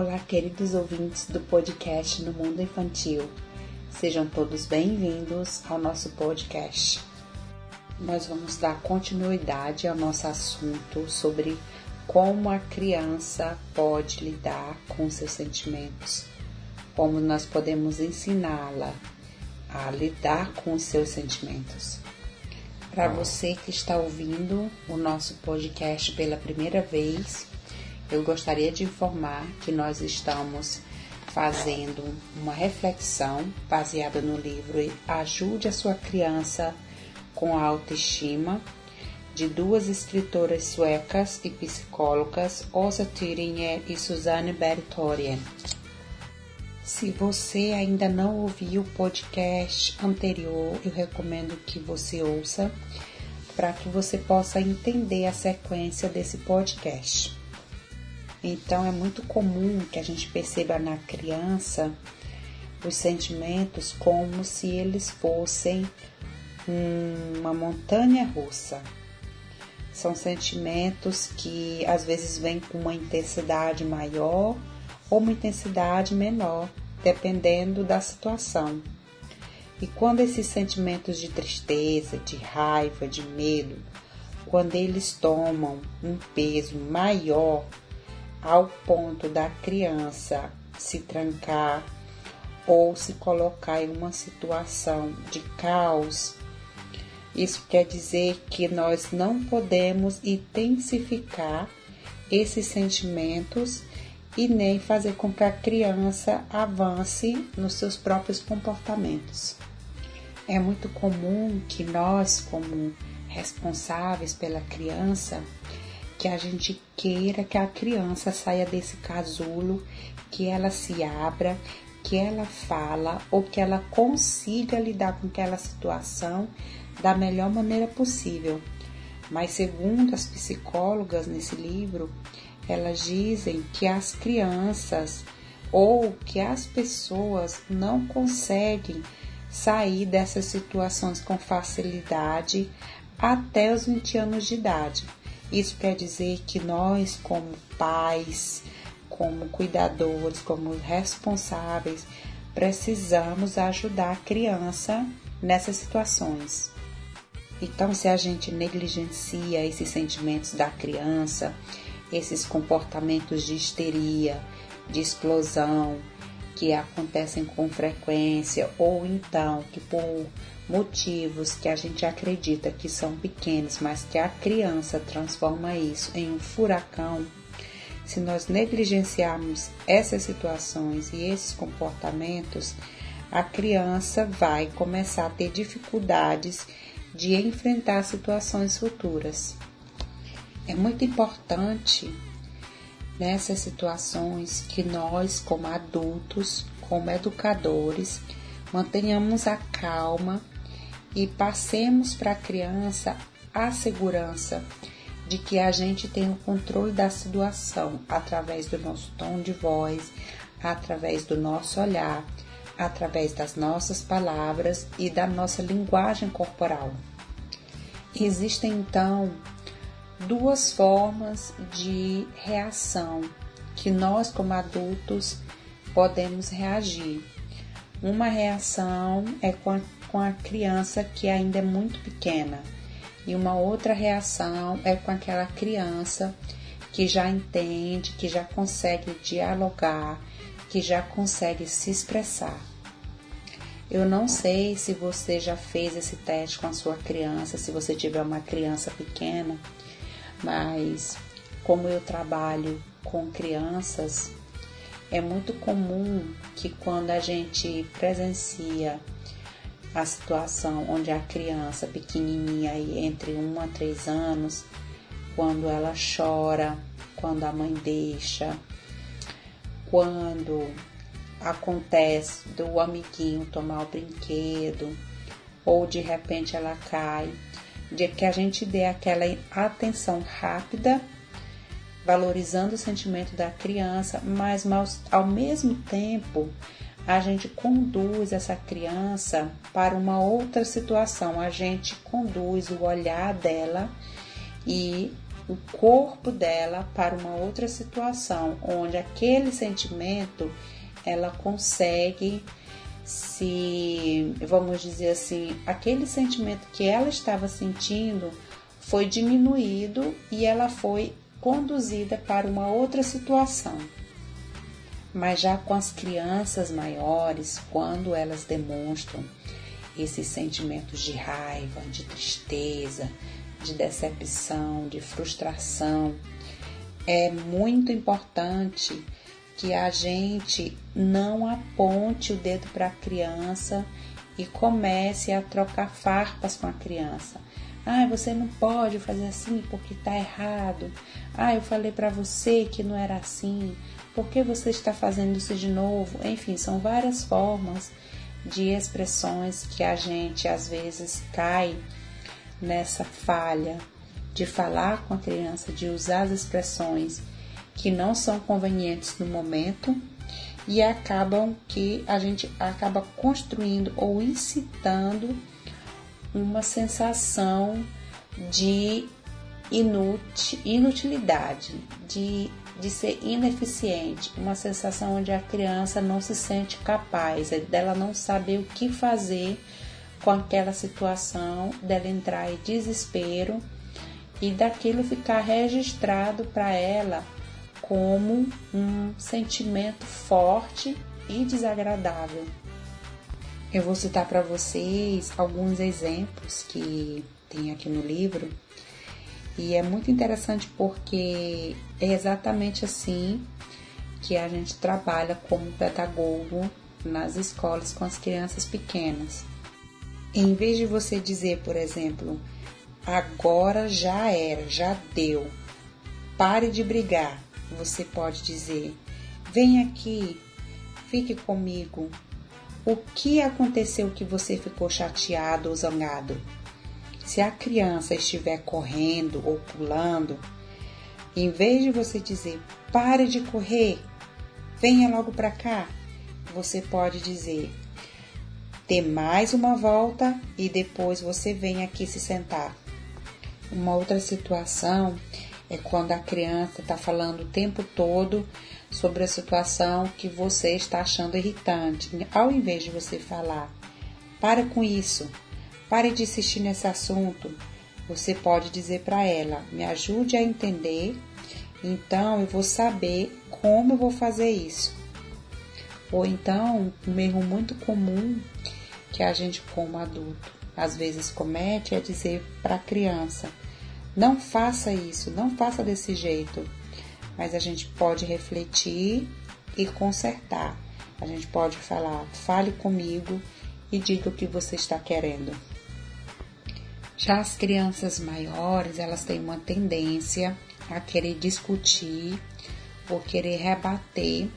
Olá, queridos ouvintes do podcast No Mundo Infantil. Sejam todos bem-vindos ao nosso podcast. Nós vamos dar continuidade ao nosso assunto sobre como a criança pode lidar com seus sentimentos, como nós podemos ensiná-la a lidar com os seus sentimentos. Para você que está ouvindo o nosso podcast pela primeira vez, eu gostaria de informar que nós estamos fazendo uma reflexão baseada no livro Ajude a Sua Criança com a Autoestima, de duas escritoras suecas e psicólogas, Osa Thüringer e Susanne Bertorien. Se você ainda não ouviu o podcast anterior, eu recomendo que você ouça para que você possa entender a sequência desse podcast. Então é muito comum que a gente perceba na criança os sentimentos como se eles fossem uma montanha russa. São sentimentos que às vezes vêm com uma intensidade maior ou uma intensidade menor, dependendo da situação. E quando esses sentimentos de tristeza, de raiva, de medo, quando eles tomam um peso maior ao ponto da criança se trancar ou se colocar em uma situação de caos, isso quer dizer que nós não podemos intensificar esses sentimentos e nem fazer com que a criança avance nos seus próprios comportamentos. É muito comum que nós, como responsáveis pela criança, que a gente queira que a criança saia desse casulo, que ela se abra, que ela fala ou que ela consiga lidar com aquela situação da melhor maneira possível. Mas segundo as psicólogas nesse livro, elas dizem que as crianças ou que as pessoas não conseguem sair dessas situações com facilidade até os 20 anos de idade. Isso quer dizer que nós, como pais, como cuidadores, como responsáveis, precisamos ajudar a criança nessas situações. Então, se a gente negligencia esses sentimentos da criança, esses comportamentos de histeria, de explosão, que acontecem com frequência, ou então que por motivos que a gente acredita que são pequenos, mas que a criança transforma isso em um furacão, se nós negligenciarmos essas situações e esses comportamentos, a criança vai começar a ter dificuldades de enfrentar situações futuras. É muito importante nessas situações que nós, como adultos, como educadores, mantenhamos a calma e passemos para a criança a segurança de que a gente tem o controle da situação através do nosso tom de voz, através do nosso olhar, através das nossas palavras e da nossa linguagem corporal. Existem então duas formas de reação que nós, como adultos, podemos reagir. Uma reação é a com a criança que ainda é muito pequena, e uma outra reação é com aquela criança que já entende, que já consegue dialogar, que já consegue se expressar. Eu não sei se você já fez esse teste com a sua criança, se você tiver uma criança pequena, mas como eu trabalho com crianças, é muito comum que quando a gente presencia a situação onde a criança pequenininha aí entre 1 a 3 anos, quando ela chora, quando a mãe deixa, quando acontece do amiguinho tomar o brinquedo ou de repente ela cai, de que a gente dê aquela atenção rápida, valorizando o sentimento da criança, mas ao mesmo tempo a gente conduz essa criança para uma outra situação, a gente conduz o olhar dela e o corpo dela para uma outra situação, onde aquele sentimento ela consegue se, vamos dizer assim, aquele sentimento que ela estava sentindo foi diminuído e ela foi conduzida para uma outra situação. Mas já com as crianças maiores, quando elas demonstram esses sentimentos de raiva, de tristeza, de decepção, de frustração, é muito importante que a gente não aponte o dedo para a criança e comece a trocar farpas com a criança. Ah, você não pode fazer assim porque está errado. Ah, eu falei para você que não era assim. Por que você está fazendo isso de novo? Enfim, são várias formas de expressões que a gente às vezes cai nessa falha de falar com a criança, de usar as expressões que não são convenientes no momento e acabam que a gente acaba construindo ou incitando uma sensação de inutilidade, de, de ser ineficiente, uma sensação onde a criança não se sente capaz, é dela não saber o que fazer com aquela situação, dela entrar em desespero e daquilo ficar registrado para ela como um sentimento forte e desagradável. Eu vou citar para vocês alguns exemplos que tem aqui no livro e é muito interessante porque é exatamente assim que a gente trabalha como pedagogo nas escolas com as crianças pequenas. Em vez de você dizer, por exemplo, agora já era, já deu, pare de brigar, você pode dizer: Vem aqui, fique comigo. O que aconteceu que você ficou chateado ou zangado? Se a criança estiver correndo ou pulando, em vez de você dizer pare de correr, venha logo para cá, você pode dizer dê mais uma volta e depois você vem aqui se sentar. Uma outra situação é quando a criança está falando o tempo todo sobre a situação que você está achando irritante. Ao invés de você falar, para com isso, pare de insistir nesse assunto, você pode dizer para ela, me ajude a entender, então eu vou saber como eu vou fazer isso. Ou então, um erro muito comum que a gente, como adulto, às vezes comete é dizer para a criança: não faça isso, não faça desse jeito. Mas a gente pode refletir e consertar. A gente pode falar, fale comigo e diga o que você está querendo. Já as crianças maiores, elas têm uma tendência a querer discutir ou querer rebater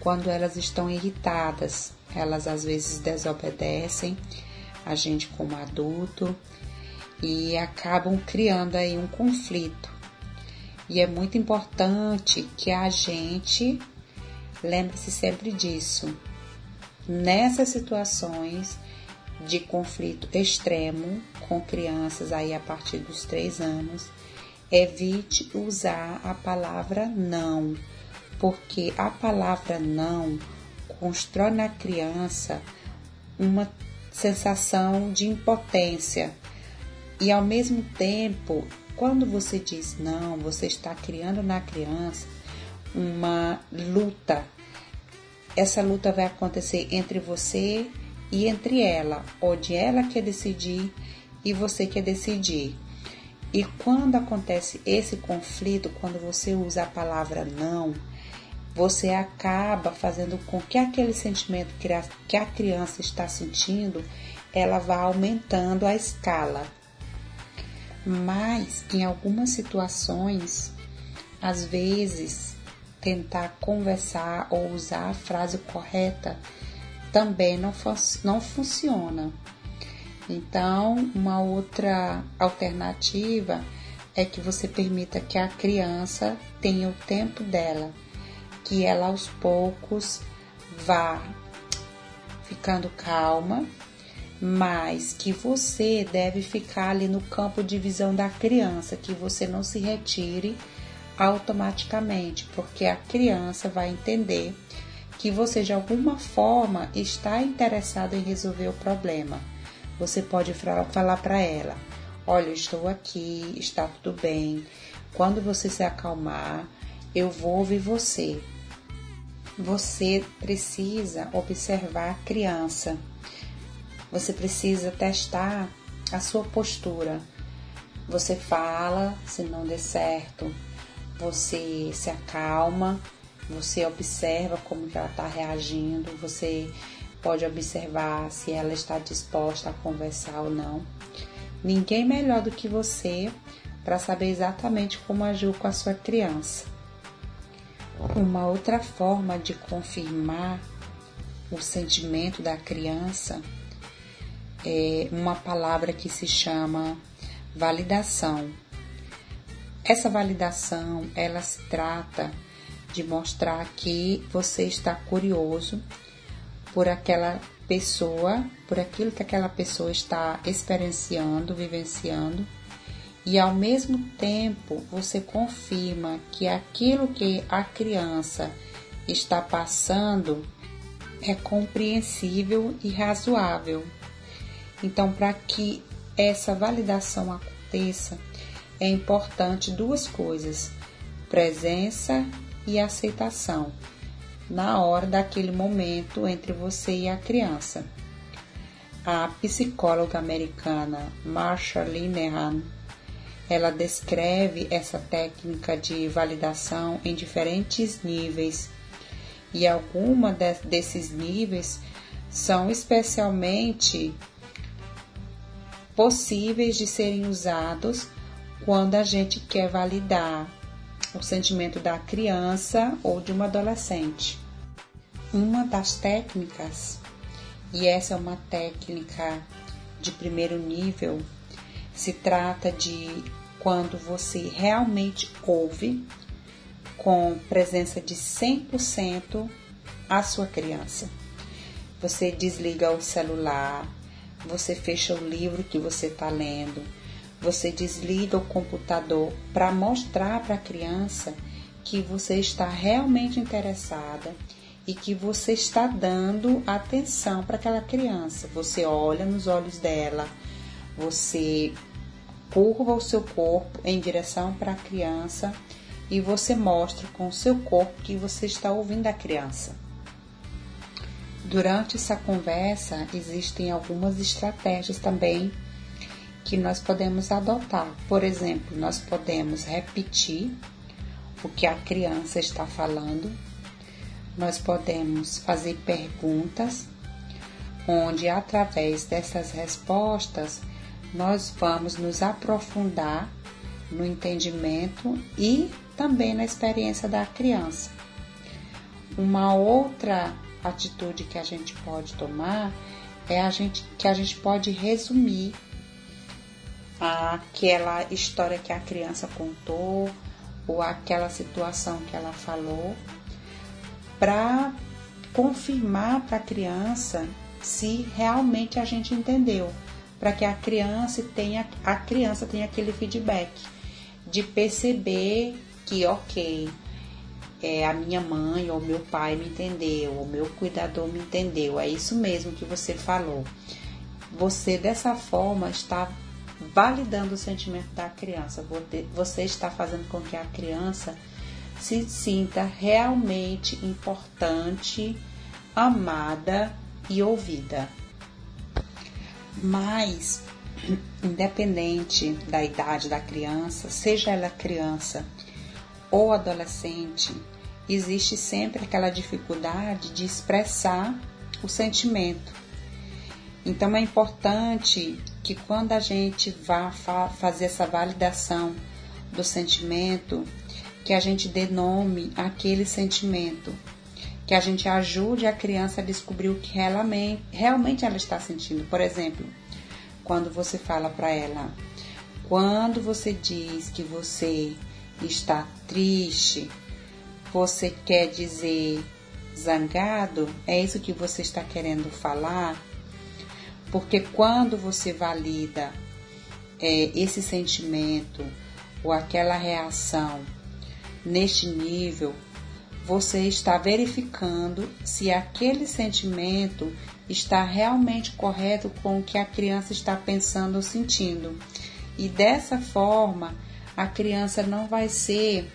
quando elas estão irritadas. Elas às vezes desobedecem a gente como adulto e acabam criando aí um conflito. E é muito importante que a gente lembre-se sempre disso. Nessas situações de conflito extremo com crianças aí a partir dos três anos, evite usar a palavra não, porque a palavra não constrói na criança uma sensação de impotência e ao mesmo tempo, quando você diz não, você está criando na criança uma luta. Essa luta vai acontecer entre você e entre ela, onde ela quer decidir e você quer decidir. E quando acontece esse conflito, quando você usa a palavra não, você acaba fazendo com que aquele sentimento que a criança está sentindo, ela vá aumentando a escala mas em algumas situações, às vezes, tentar conversar ou usar a frase correta também não, não funciona. Então, uma outra alternativa é que você permita que a criança tenha o tempo dela, que ela aos poucos vá ficando calma mas que você deve ficar ali no campo de visão da criança, que você não se retire automaticamente, porque a criança vai entender que você de alguma forma está interessado em resolver o problema. Você pode falar para ela: Olha, estou aqui, está tudo bem. Quando você se acalmar, eu vou ouvir você. Você precisa observar a criança. Você precisa testar a sua postura. Você fala, se não der certo, você se acalma, você observa como ela está reagindo, você pode observar se ela está disposta a conversar ou não. Ninguém melhor do que você para saber exatamente como agir com a sua criança. Uma outra forma de confirmar o sentimento da criança é uma palavra que se chama validação. Essa validação, ela se trata de mostrar que você está curioso por aquela pessoa, por aquilo que aquela pessoa está experienciando, vivenciando, e ao mesmo tempo você confirma que aquilo que a criança está passando é compreensível e razoável. Então, para que essa validação aconteça, é importante duas coisas: presença e aceitação na hora daquele momento entre você e a criança. A psicóloga americana Marsha Linehan ela descreve essa técnica de validação em diferentes níveis e alguma de, desses níveis são especialmente possíveis de serem usados quando a gente quer validar o sentimento da criança ou de uma adolescente. Uma das técnicas, e essa é uma técnica de primeiro nível, se trata de quando você realmente ouve com presença de 100% a sua criança. Você desliga o celular, você fecha o livro que você está lendo, você desliga o computador para mostrar para a criança que você está realmente interessada e que você está dando atenção para aquela criança. Você olha nos olhos dela, você curva o seu corpo em direção para a criança e você mostra com o seu corpo que você está ouvindo a criança. Durante essa conversa, existem algumas estratégias também que nós podemos adotar. Por exemplo, nós podemos repetir o que a criança está falando, nós podemos fazer perguntas, onde através dessas respostas nós vamos nos aprofundar no entendimento e também na experiência da criança. Uma outra atitude que a gente pode tomar é a gente que a gente pode resumir aquela história que a criança contou ou aquela situação que ela falou para confirmar para a criança se realmente a gente entendeu, para que a criança tenha a criança tenha aquele feedback de perceber que ok é, a minha mãe ou meu pai me entendeu, o meu cuidador me entendeu, é isso mesmo que você falou. Você dessa forma está validando o sentimento da criança. Você está fazendo com que a criança se sinta realmente importante, amada e ouvida. Mas, independente da idade da criança, seja ela criança ou adolescente, existe sempre aquela dificuldade de expressar o sentimento. Então é importante que quando a gente vá fa fazer essa validação do sentimento, que a gente dê nome àquele sentimento, que a gente ajude a criança a descobrir o que realmente, realmente ela está sentindo. Por exemplo, quando você fala para ela, quando você diz que você está triste, você quer dizer zangado? É isso que você está querendo falar? Porque quando você valida é, esse sentimento ou aquela reação neste nível, você está verificando se aquele sentimento está realmente correto com o que a criança está pensando ou sentindo. E dessa forma, a criança não vai ser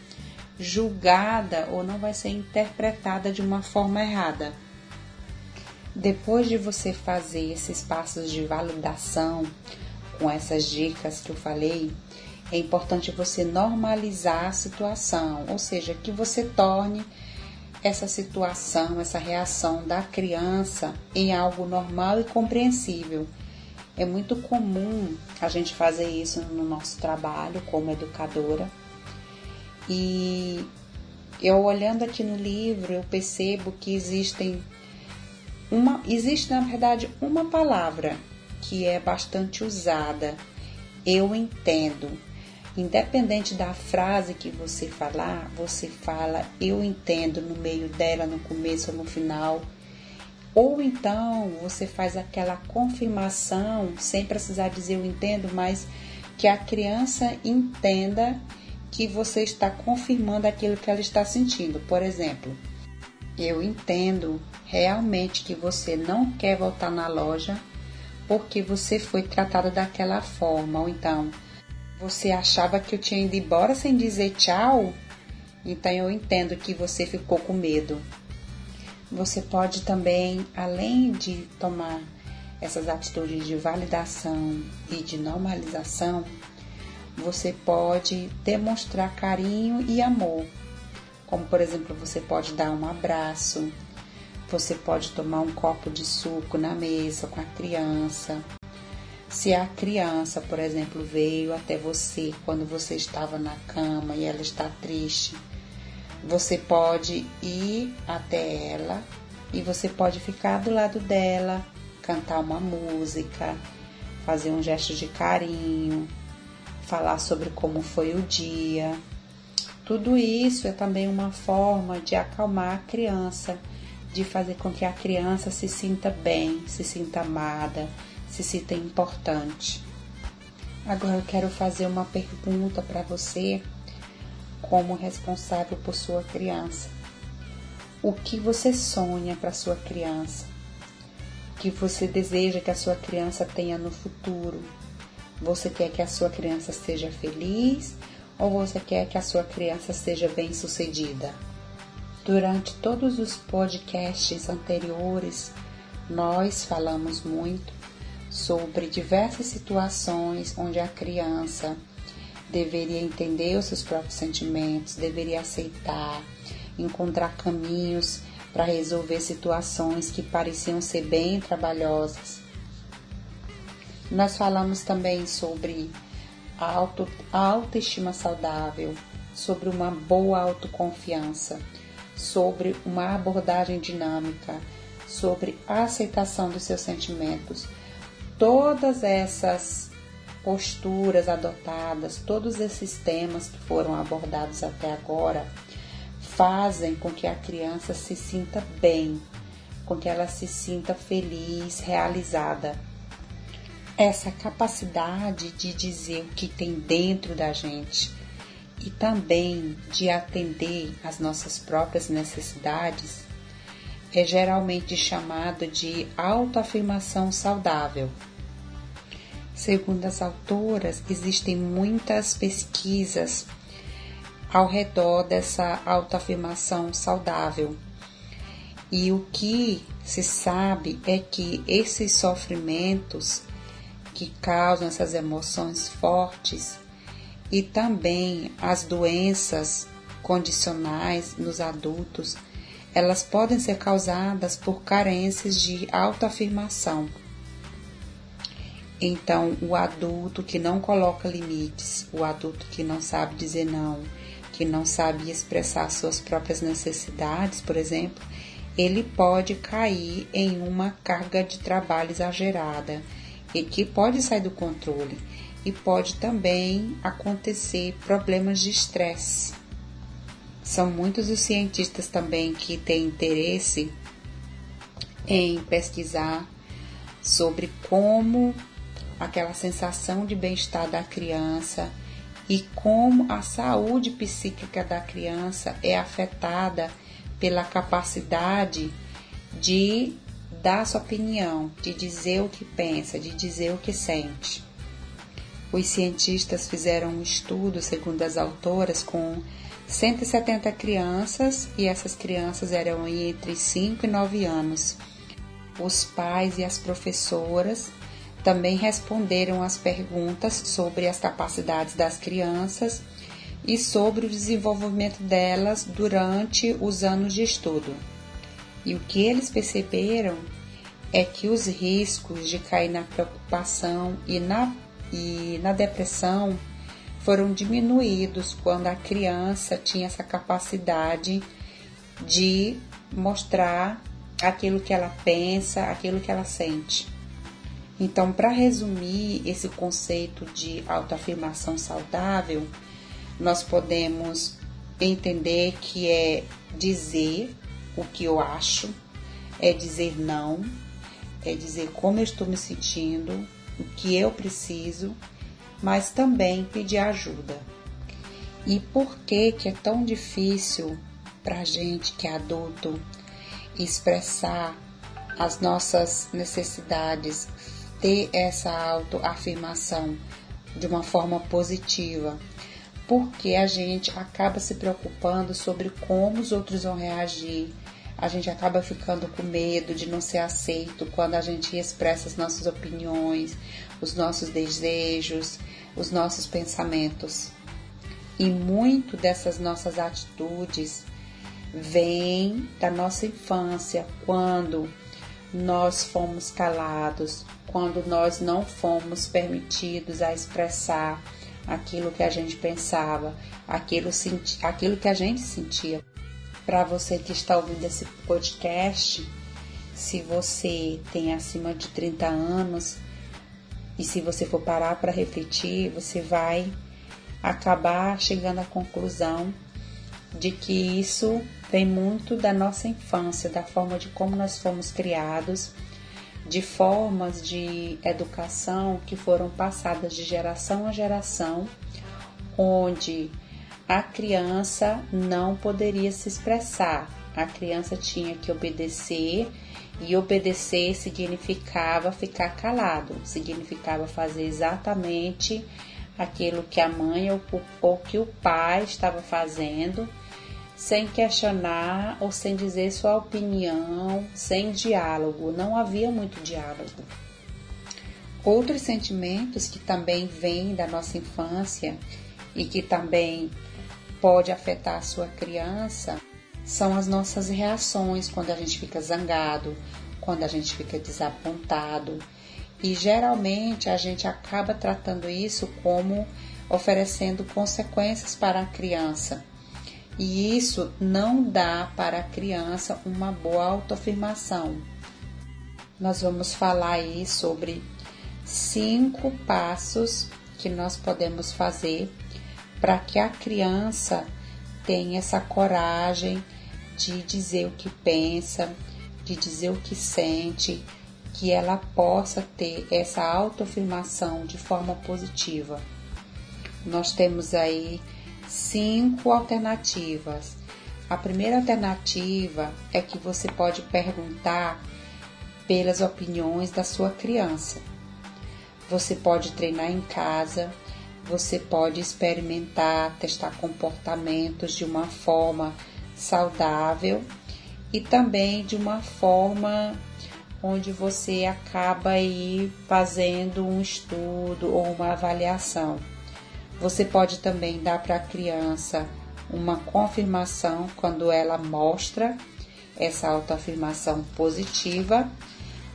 julgada ou não vai ser interpretada de uma forma errada. Depois de você fazer esses passos de validação com essas dicas que eu falei, é importante você normalizar a situação, ou seja, que você torne essa situação, essa reação da criança em algo normal e compreensível. É muito comum a gente fazer isso no nosso trabalho como educadora. E eu olhando aqui no livro, eu percebo que existem uma existe na verdade uma palavra que é bastante usada. Eu entendo. Independente da frase que você falar, você fala eu entendo no meio dela, no começo ou no final. Ou então você faz aquela confirmação sem precisar dizer eu entendo, mas que a criança entenda que você está confirmando aquilo que ela está sentindo. Por exemplo, eu entendo realmente que você não quer voltar na loja porque você foi tratada daquela forma, ou então você achava que eu tinha ido embora sem dizer tchau? Então eu entendo que você ficou com medo. Você pode também, além de tomar essas atitudes de validação e de normalização, você pode demonstrar carinho e amor. Como, por exemplo, você pode dar um abraço, você pode tomar um copo de suco na mesa com a criança, se a criança, por exemplo, veio até você quando você estava na cama e ela está triste, você pode ir até ela e você pode ficar do lado dela, cantar uma música, fazer um gesto de carinho, falar sobre como foi o dia. Tudo isso é também uma forma de acalmar a criança, de fazer com que a criança se sinta bem, se sinta amada, se sinta importante. Agora eu quero fazer uma pergunta para você, como responsável por sua criança. O que você sonha para sua criança? O que você deseja que a sua criança tenha no futuro? Você quer que a sua criança seja feliz ou você quer que a sua criança seja bem-sucedida? Durante todos os podcasts anteriores, nós falamos muito sobre diversas situações onde a criança deveria entender os seus próprios sentimentos, deveria aceitar, encontrar caminhos para resolver situações que pareciam ser bem trabalhosas. Nós falamos também sobre auto, autoestima saudável, sobre uma boa autoconfiança, sobre uma abordagem dinâmica, sobre a aceitação dos seus sentimentos todas essas posturas adotadas, todos esses temas que foram abordados até agora, fazem com que a criança se sinta bem, com que ela se sinta feliz, realizada. Essa capacidade de dizer o que tem dentro da gente e também de atender às nossas próprias necessidades é geralmente chamado de autoafirmação saudável. Segundo as autoras, existem muitas pesquisas ao redor dessa autoafirmação saudável. E o que se sabe é que esses sofrimentos que causam essas emoções fortes e também as doenças condicionais nos adultos, elas podem ser causadas por carências de autoafirmação. Então, o adulto que não coloca limites, o adulto que não sabe dizer não, que não sabe expressar suas próprias necessidades, por exemplo, ele pode cair em uma carga de trabalho exagerada e que pode sair do controle e pode também acontecer problemas de estresse. São muitos os cientistas também que têm interesse em pesquisar sobre como aquela sensação de bem-estar da criança e como a saúde psíquica da criança é afetada pela capacidade de dar sua opinião, de dizer o que pensa, de dizer o que sente. Os cientistas fizeram um estudo, segundo as autoras, com 170 crianças e essas crianças eram entre 5 e 9 anos. Os pais e as professoras também responderam as perguntas sobre as capacidades das crianças e sobre o desenvolvimento delas durante os anos de estudo. E o que eles perceberam é que os riscos de cair na preocupação e na, e na depressão foram diminuídos quando a criança tinha essa capacidade de mostrar aquilo que ela pensa, aquilo que ela sente. Então, para resumir esse conceito de autoafirmação saudável, nós podemos entender que é dizer o que eu acho, é dizer não, é dizer como eu estou me sentindo, o que eu preciso, mas também pedir ajuda. E por que que é tão difícil para a gente que é adulto expressar as nossas necessidades, ter essa autoafirmação de uma forma positiva? Porque a gente acaba se preocupando sobre como os outros vão reagir, a gente acaba ficando com medo de não ser aceito quando a gente expressa as nossas opiniões, os nossos desejos, os nossos pensamentos. E muito dessas nossas atitudes vem da nossa infância, quando nós fomos calados, quando nós não fomos permitidos a expressar aquilo que a gente pensava, aquilo, aquilo que a gente sentia. Para você que está ouvindo esse podcast, se você tem acima de 30 anos e se você for parar para refletir, você vai acabar chegando à conclusão de que isso vem muito da nossa infância, da forma de como nós fomos criados, de formas de educação que foram passadas de geração a geração, onde a criança não poderia se expressar. A criança tinha que obedecer e obedecer significava ficar calado, significava fazer exatamente aquilo que a mãe ou, que o pai estava fazendo, sem questionar ou sem dizer sua opinião, sem diálogo. Não havia muito diálogo. Outros sentimentos que também vêm da nossa infância e que também pode afetar a sua criança são as nossas reações quando a gente fica zangado, quando a gente fica desapontado. E geralmente a gente acaba tratando isso como oferecendo consequências para a criança. E isso não dá para a criança uma boa autoafirmação. Nós vamos falar aí sobre cinco passos que nós podemos fazer para que a criança tenha essa coragem de dizer o que pensa, de dizer o que sente, que ela possa ter essa autoafirmação de forma positiva. Nós temos aí cinco alternativas. A primeira alternativa é que você pode perguntar pelas opiniões da sua criança. Você pode treinar em casa você pode experimentar, testar comportamentos de uma forma saudável e também de uma forma onde você acaba aí fazendo um estudo ou uma avaliação. Você pode também dar para a criança uma confirmação quando ela mostra essa autoafirmação positiva.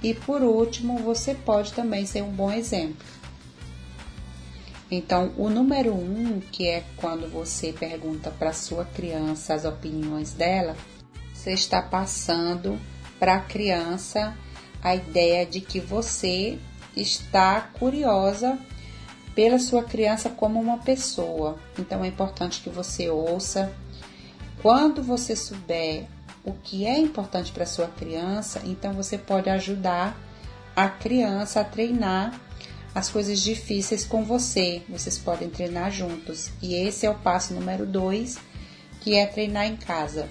E por último, você pode também ser um bom exemplo. Então, o número um, que é quando você pergunta para sua criança as opiniões dela, você está passando para a criança a ideia de que você está curiosa pela sua criança como uma pessoa. Então, é importante que você ouça. Quando você souber o que é importante para sua criança, então você pode ajudar a criança a treinar as coisas difíceis com você. Vocês podem treinar juntos. E esse é o passo número dois, que é treinar em casa.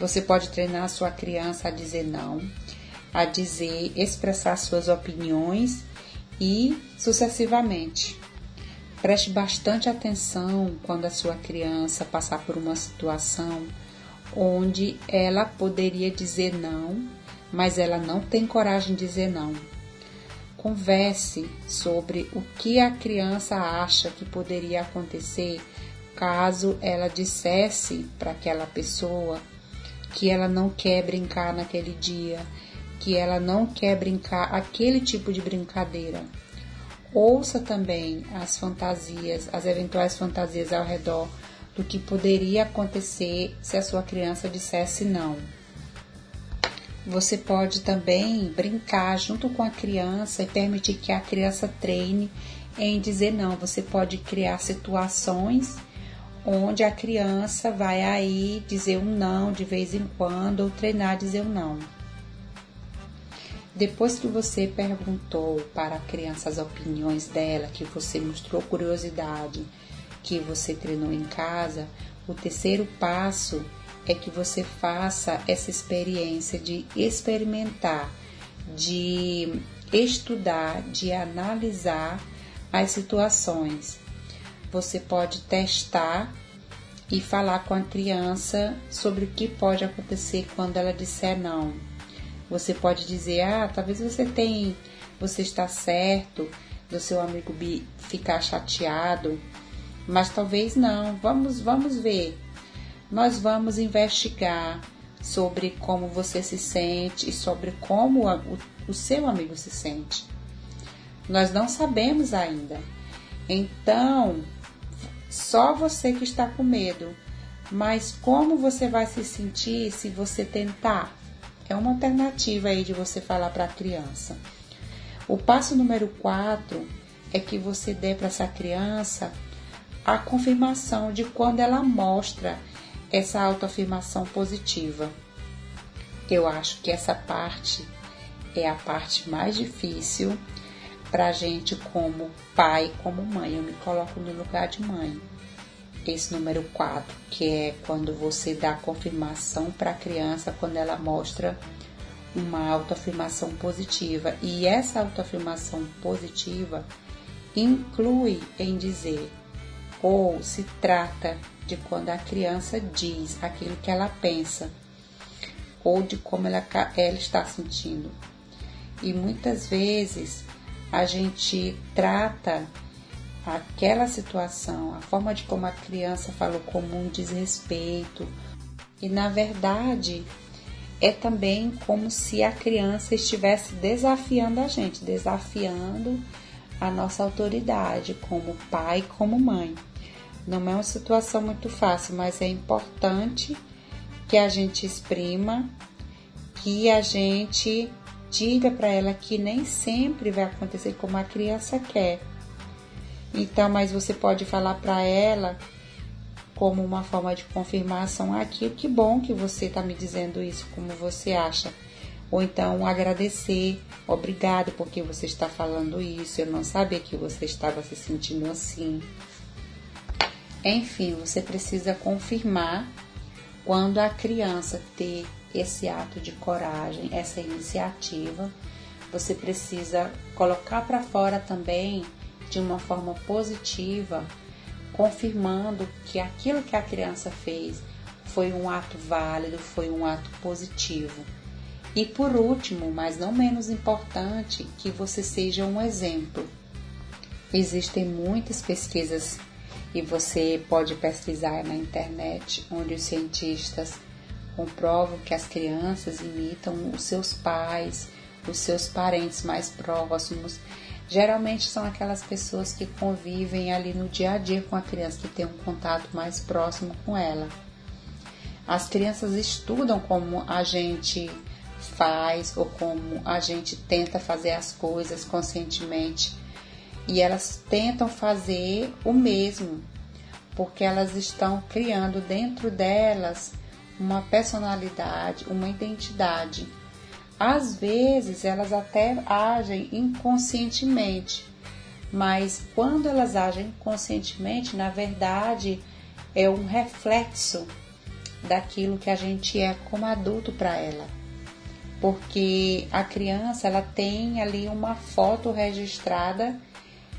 Você pode treinar a sua criança a dizer não, a dizer, expressar suas opiniões e sucessivamente. Preste bastante atenção quando a sua criança passar por uma situação onde ela poderia dizer não, mas ela não tem coragem de dizer não. Converse sobre o que a criança acha que poderia acontecer caso ela dissesse para aquela pessoa que ela não quer brincar naquele dia, que ela não quer brincar aquele tipo de brincadeira. Ouça também as fantasias, as eventuais fantasias ao redor do que poderia acontecer se a sua criança dissesse não. Você pode também brincar junto com a criança e permitir que a criança treine em dizer não. Você pode criar situações onde a criança vai aí dizer um não de vez em quando ou treinar a dizer um não. Depois que você perguntou para a criança as opiniões dela, que você mostrou curiosidade, que você treinou em casa, o terceiro passo é que você faça essa experiência de experimentar, de estudar, de analisar as situações. Você pode testar e falar com a criança sobre o que pode acontecer quando ela disser não você pode dizer, ah, talvez você tem, você está certo do seu amigo ficar chateado, mas talvez não. Vamos, vamos ver. Nós vamos investigar sobre como você se sente e sobre como o, o seu amigo se sente. Nós não sabemos ainda. Então, só você que está com medo. Mas como você vai se sentir se você tentar? É uma alternativa aí de você falar para a criança. O passo número 4 é que você dê para essa criança a confirmação de quando ela mostra essa autoafirmação positiva. Eu acho que essa parte é a parte mais difícil para a gente como pai, como mãe. Eu me coloco no lugar de mãe esse número 4, que é quando você dá confirmação para a criança quando ela mostra uma autoafirmação positiva. E essa autoafirmação positiva inclui em dizer ou se trata de quando a criança diz aquilo que ela pensa ou de como ela, ela está sentindo. E muitas vezes a gente trata aquela situação, a forma de como a criança falou como um desrespeito. E na verdade, é também como se a criança estivesse desafiando a gente, desafiando a nossa autoridade como pai, como mãe. Não é uma situação muito fácil, mas é importante que a gente exprima, que a gente diga para ela que nem sempre vai acontecer como a criança quer então, mas você pode falar para ela como uma forma de confirmação aqui, que bom que você está me dizendo isso, como você acha. Ou então agradecer, obrigado porque você está falando isso, eu não sabia que você estava se sentindo assim. Enfim, você precisa confirmar quando a criança ter esse ato de coragem, essa iniciativa, você precisa colocar para fora também de uma forma positiva, confirmando que aquilo que a criança fez foi um ato válido, foi um ato positivo. E por último, mas não menos importante, que você seja um exemplo. Existem muitas pesquisas e você pode pesquisar na internet, onde os cientistas comprovam que as crianças imitam os seus pais, os seus parentes mais próximos geralmente são aquelas pessoas que convivem ali no dia a dia com a criança, que tem um contato mais próximo com ela. As crianças estudam como a gente faz ou como a gente tenta fazer as coisas conscientemente e elas tentam fazer o mesmo, porque elas estão criando dentro delas uma personalidade, uma identidade às vezes elas até agem inconscientemente, mas quando elas agem conscientemente, na verdade é um reflexo daquilo que a gente é como adulto para ela. Porque a criança ela tem ali uma foto registrada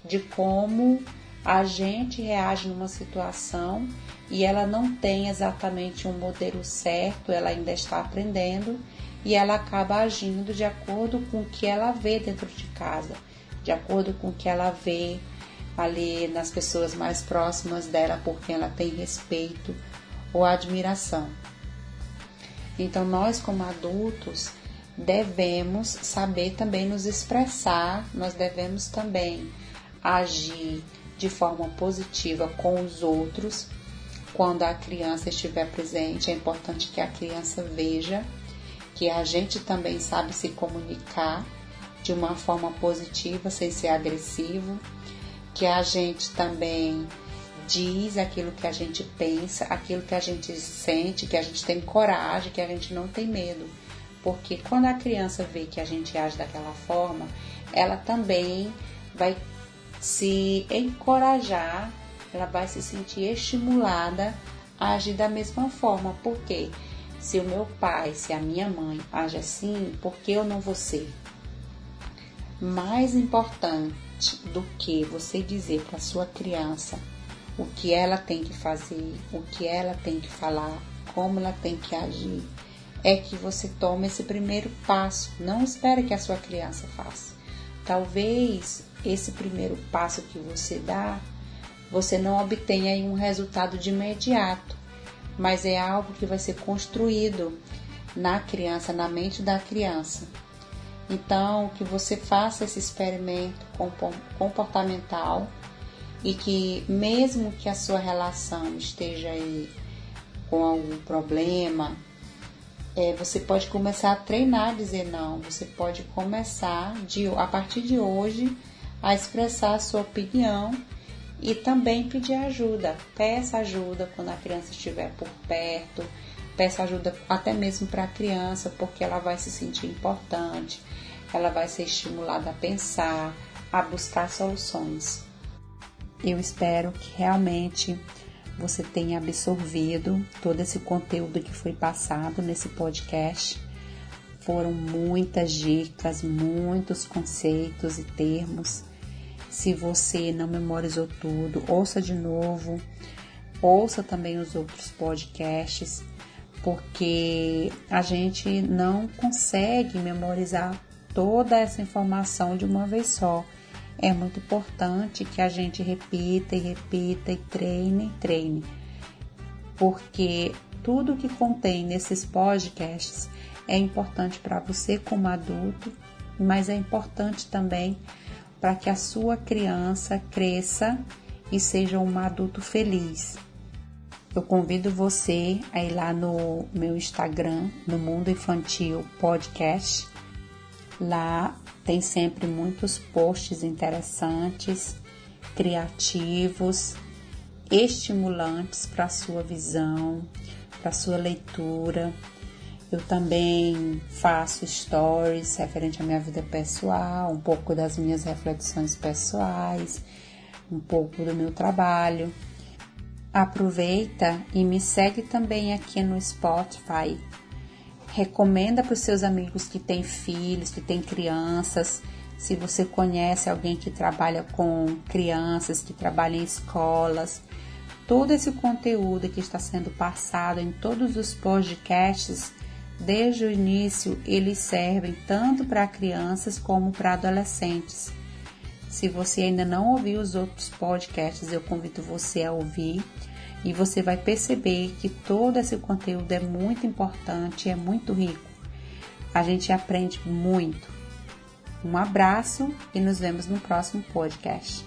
de como a gente reage numa situação e ela não tem exatamente um modelo certo, ela ainda está aprendendo e ela acaba agindo de acordo com o que ela vê dentro de casa, de acordo com o que ela vê ali nas pessoas mais próximas dela, por quem ela tem respeito ou admiração. Então, nós, como adultos, devemos saber também nos expressar, nós devemos também agir de forma positiva com os outros. Quando a criança estiver presente, é importante que a criança veja que a gente também sabe se comunicar de uma forma positiva, sem ser agressivo, que a gente também diz aquilo que a gente pensa, aquilo que a gente sente, que a gente tem coragem, que a gente não tem medo. Porque quando a criança vê que a gente age daquela forma, ela também vai se encorajar, ela vai se sentir estimulada a agir da mesma forma. Porque se o meu pai, se a minha mãe age assim, por que eu não vou ser? Mais importante do que você dizer para sua criança o que ela tem que fazer, o que ela tem que falar, como ela tem que agir, é que você tome esse primeiro passo. Não espere que a sua criança faça. Talvez esse primeiro passo que você dá, você não obtenha um resultado de imediato, mas é algo que vai ser construído na criança, na mente da criança. Então, que você faça esse experimento comportamental e que mesmo que a sua relação esteja aí com algum problema, é, você pode começar a treinar a dizer não. Você pode começar de, a partir de hoje a expressar a sua opinião e também pedir ajuda. Peça ajuda quando a criança estiver por perto. Peça ajuda até mesmo para a criança, porque ela vai se sentir importante, ela vai ser estimulada a pensar, a buscar soluções. Eu espero que realmente você tenha absorvido todo esse conteúdo que foi passado nesse podcast. Foram muitas dicas, muitos conceitos e termos se você não memorizou tudo, ouça de novo, ouça também os outros podcasts, porque a gente não consegue memorizar toda essa informação de uma vez só. É muito importante que a gente repita e repita e treine e treine, porque tudo que contém nesses podcasts é importante para você como adulto, mas é importante também para que a sua criança cresça e seja um adulto feliz. Eu convido você a ir lá no meu Instagram, no Mundo Infantil Podcast. Lá tem sempre muitos posts interessantes, criativos, estimulantes para a sua visão, para a sua leitura eu também faço stories referente à minha vida pessoal, um pouco das minhas reflexões pessoais, um pouco do meu trabalho. Aproveita e me segue também aqui no Spotify. Recomenda para os seus amigos que têm filhos, que têm crianças. Se você conhece alguém que trabalha com crianças, que trabalha em escolas, todo esse conteúdo que está sendo passado em todos os podcasts Desde o início, eles servem tanto para crianças como para adolescentes. Se você ainda não ouviu os outros podcasts, eu convido você a ouvir e você vai perceber que todo esse conteúdo é muito importante, é muito rico. A gente aprende muito. Um abraço e nos vemos no próximo podcast.